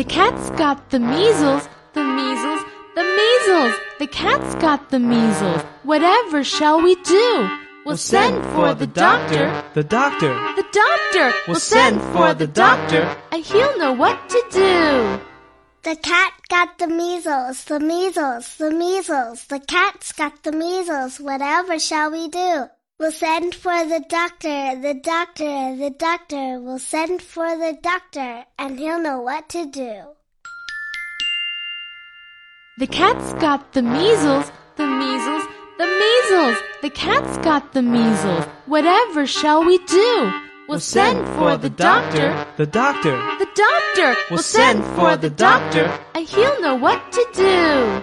The cat's got the measles, the measles, the measles. The cat's got the measles. Whatever shall we do? We'll send for the doctor, the doctor. The doctor. We'll send for the doctor. And he'll know what to do. The cat got the measles, the measles, the measles. The cat's got the measles. Whatever shall we do? We'll send for the doctor, the doctor, the doctor. We'll send for the doctor, and he'll know what to do. The cat's got the measles, the measles, the measles. The cat's got the measles. Whatever shall we do? We'll send for the doctor, the doctor. The doctor. We'll send for the doctor. And he'll know what to do.